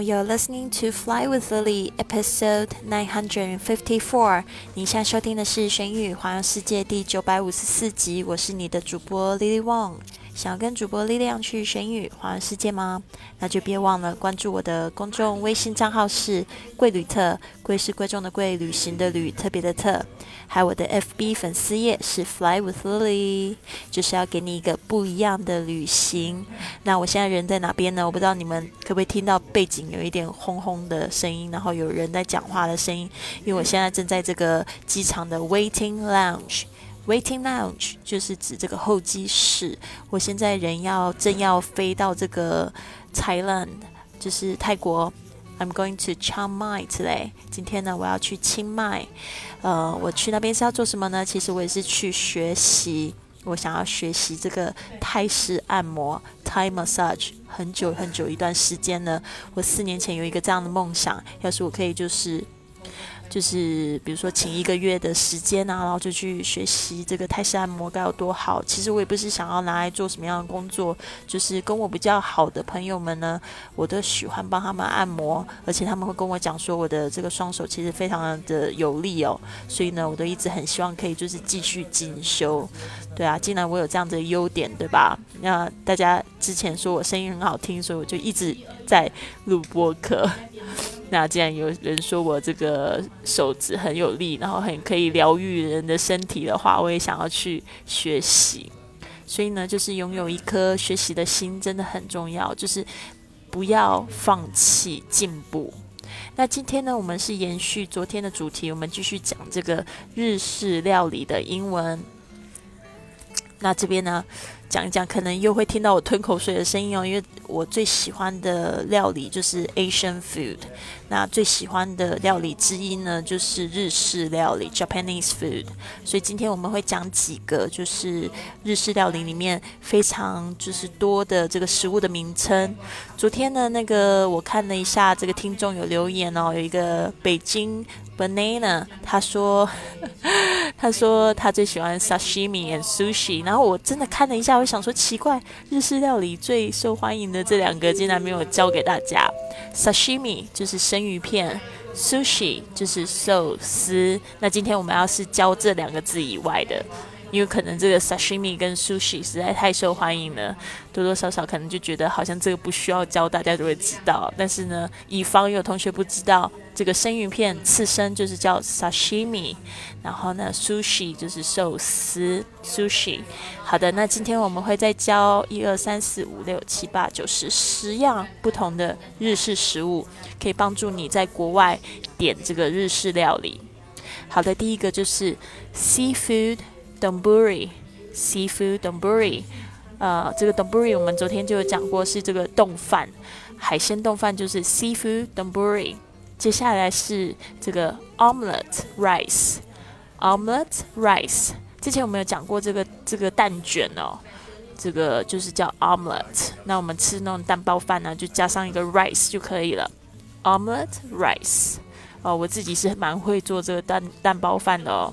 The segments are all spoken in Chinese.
Oh, you're listening to Fly with Lily, episode nine hundred and fifty-four. 你现在收听的是《玄宇环游世界》第九百五十四集。我是你的主播 Lily Wong。想要跟主播力量去学英语环游世界吗？那就别忘了关注我的公众微信账号是“贵旅特”，贵是贵重的贵，旅行的旅，特别的特。还有我的 FB 粉丝页是 Fly with Lily，就是要给你一个不一样的旅行。那我现在人在哪边呢？我不知道你们可不可以听到背景有一点轰轰的声音，然后有人在讲话的声音，因为我现在正在这个机场的 Waiting Lounge。Waiting lounge 就是指这个候机室。我现在人要正要飞到这个 Thailand，就是泰国。I'm going to Chiang Mai today。今天呢，我要去清迈。呃，我去那边是要做什么呢？其实我也是去学习。我想要学习这个泰式按摩 （Thai massage）。很久很久一段时间呢，我四年前有一个这样的梦想，要是我可以就是。就是比如说请一个月的时间啊，然后就去学习这个泰式按摩该有多好。其实我也不是想要拿来做什么样的工作，就是跟我比较好的朋友们呢，我都喜欢帮他们按摩，而且他们会跟我讲说我的这个双手其实非常的有力哦，所以呢，我都一直很希望可以就是继续进修。对啊，既然我有这样的优点，对吧？那大家之前说我声音很好听，所以我就一直在录播课。那既然有人说我这个手指很有力，然后很可以疗愈人的身体的话，我也想要去学习。所以呢，就是拥有一颗学习的心真的很重要，就是不要放弃进步。那今天呢，我们是延续昨天的主题，我们继续讲这个日式料理的英文。那这边呢？讲一讲，可能又会听到我吞口水的声音哦，因为我最喜欢的料理就是 Asian food。那最喜欢的料理之一呢，就是日式料理 Japanese food。所以今天我们会讲几个，就是日式料理里面非常就是多的这个食物的名称。昨天呢，那个我看了一下，这个听众有留言哦，有一个北京 banana，他说他说他最喜欢 sashimi and sushi。然后我真的看了一下。我想说奇怪，日式料理最受欢迎的这两个竟然没有教给大家。Sashimi 就是生鱼片，Sushi 就是寿司。那今天我们要是教这两个字以外的。因为可能这个 sashimi 跟 sushi 实在太受欢迎了，多多少少可能就觉得好像这个不需要教，大家都会知道。但是呢，以防有同学不知道，这个生鱼片刺身就是叫 sashimi，然后呢，sushi 就是寿司 sushi。好的，那今天我们会再教一二三四五六七八九十十样不同的日式食物，可以帮助你在国外点这个日式料理。好的，第一个就是 seafood。Donburi seafood donburi，呃，这个 donburi 我们昨天就有讲过，是这个冻饭，海鲜冻饭就是 seafood donburi。接下来是这个 omelette rice，omelette rice。之前我们有讲过这个这个蛋卷哦，这个就是叫 omelette。那我们吃那种蛋包饭呢，就加上一个 rice 就可以了，omelette rice。哦，我自己是蛮会做这个蛋蛋包饭的哦。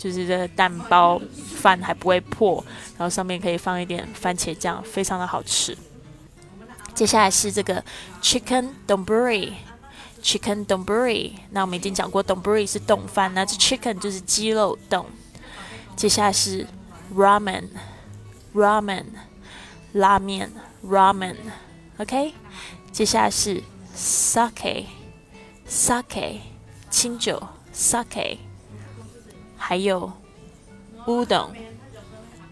就是这个蛋包饭还不会破，然后上面可以放一点番茄酱，非常的好吃。接下来是这个 chicken donburi，chicken donburi。那我们已经讲过，donburi 是冻饭，那这 chicken 就是鸡肉冻。接下来是 ramen，ramen，拉面，ramen，OK。接下来是 sake，sake，清酒，sake。还有乌冬，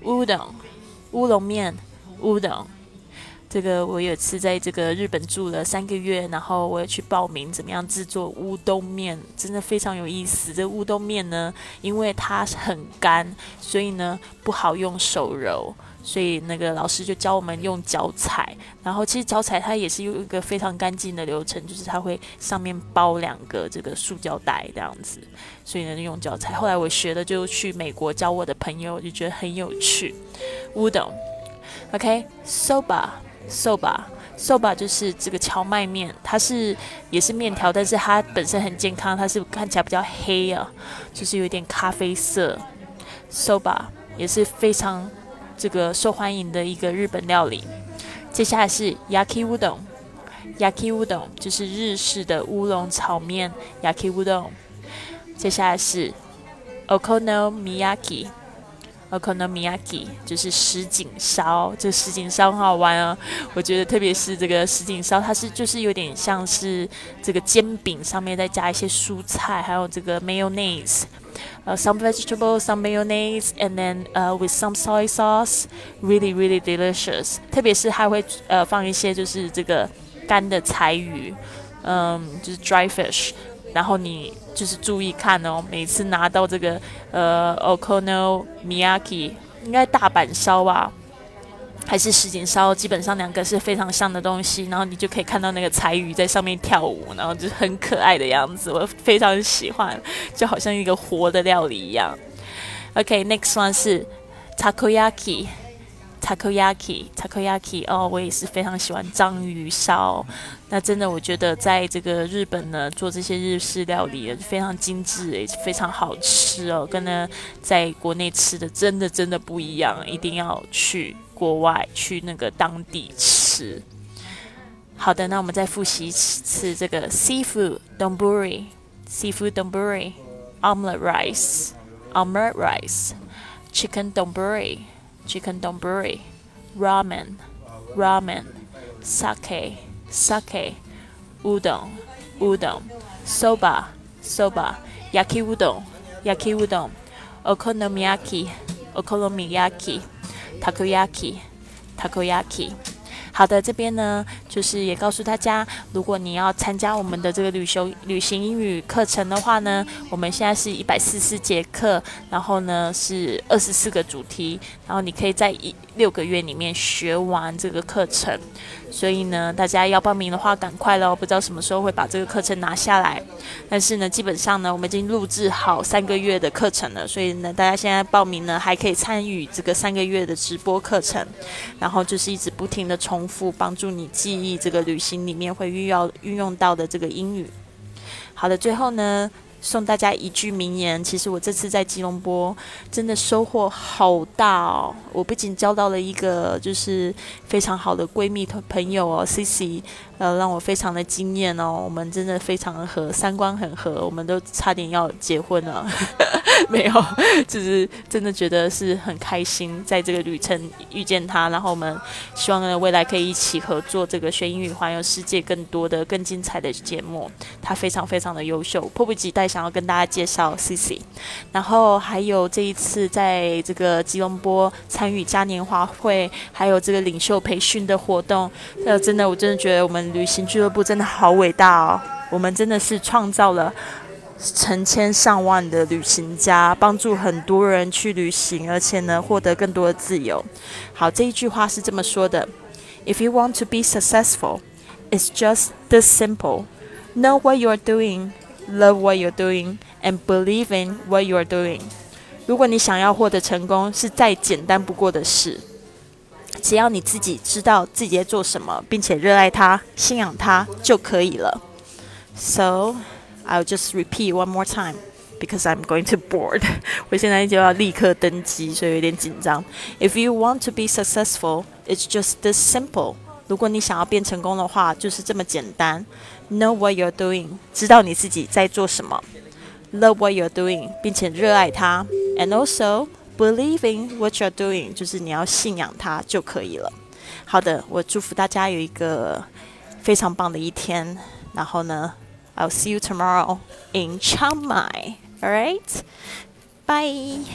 乌冬，乌龙面，乌冬。这个我有次在这个日本住了三个月，然后我也去报名怎么样制作乌冬面，真的非常有意思。这乌冬面呢，因为它很干，所以呢不好用手揉。所以那个老师就教我们用脚踩，然后其实脚踩它也是有一个非常干净的流程，就是它会上面包两个这个塑胶袋这样子，所以呢用脚踩。后来我学的就去美国教我的朋友，就觉得很有趣。乌冬，OK，soba，soba，soba 就是这个荞麦面，它是也是面条，但是它本身很健康，它是看起来比较黑啊，就是有点咖啡色。soba 也是非常。这个受欢迎的一个日本料理，接下来是 yaki udon。，yaki udon 就是日式的乌龙炒面，yaki udon。接下来是 okonomiyaki。Okonomiyaki 就是什锦烧，这什锦烧很好玩哦。我觉得特别是这个什锦烧，它是就是有点像是这个煎饼上面再加一些蔬菜，还有这个 mayonnaise，呃，some vegetables，some mayonnaise，and then 呃 with some soy sauce，really really delicious。特别是还会呃放一些就是这个干的柴鱼，嗯，就是 dry fish。然后你就是注意看哦，每次拿到这个呃 okonomiyaki，应该大阪烧吧，还是什锦烧，基本上两个是非常像的东西。然后你就可以看到那个柴鱼在上面跳舞，然后就很可爱的样子，我非常喜欢，就好像一个活的料理一样。OK，next one 是 takoyaki。Takoyaki，takoyaki 哦，我也是非常喜欢章鱼烧。那真的，我觉得在这个日本呢，做这些日式料理也非常精致，也非常好吃哦。跟呢在国内吃的真的真的不一样，一定要去国外去那个当地吃。好的，那我们再复习一次这个 seafood donburi，seafood donburi，omelette rice，omelette rice，chicken donburi。Chicken donburi, ramen, ramen, sake, sake, udon, udon, soba, soba, yaki udon, yaki udon, okonomiyaki, okonomiyaki, takoyaki, takoyaki. 好的，这边呢，就是也告诉大家，如果你要参加我们的这个旅行旅行英语课程的话呢，我们现在是一百四十节课，然后呢是二十四个主题，然后你可以在一六个月里面学完这个课程。所以呢，大家要报名的话，赶快喽！不知道什么时候会把这个课程拿下来。但是呢，基本上呢，我们已经录制好三个月的课程了。所以呢，大家现在报名呢，还可以参与这个三个月的直播课程。然后就是一直不停的重复，帮助你记忆这个旅行里面会运用运用到的这个英语。好的，最后呢。送大家一句名言。其实我这次在吉隆坡真的收获好大哦！我不仅交到了一个就是非常好的闺蜜朋友哦，Cici，呃，让我非常的惊艳哦。我们真的非常的合，三观很合，我们都差点要结婚了。没有，就是真的觉得是很开心，在这个旅程遇见他，然后我们希望呢未来可以一起合作这个学英语环游世界更多的更精彩的节目。他非常非常的优秀，迫不及待想要跟大家介绍 C C。然后还有这一次在这个吉隆坡参与嘉年华会，还有这个领袖培训的活动，呃，真的我真的觉得我们旅行俱乐部真的好伟大哦，我们真的是创造了。成千上万的旅行家帮助很多人去旅行，而且呢，获得更多的自由。好，这一句话是这么说的：If you want to be successful, it's just this simple. Know what you're doing, love what you're doing, and believe in what you are doing. 如果你想要获得成功，是再简单不过的事。只要你自己知道自己在做什么，并且热爱它、信仰它就可以了。So. I'll just repeat one more time because I'm going to board. 我现在就要立刻登机，所以有点紧张。If you want to be successful, it's just this simple. 如果你想要变成功的话，就是这么简单。 Know what you're doing，知道你自己在做什么。Love what you're doing，并且热爱它。And also believing what you're doing，就是你要信仰它就可以了。好的，我祝福大家有一个非常棒的一天。然后呢？I'll see you tomorrow in Chiang Mai. All right? Bye.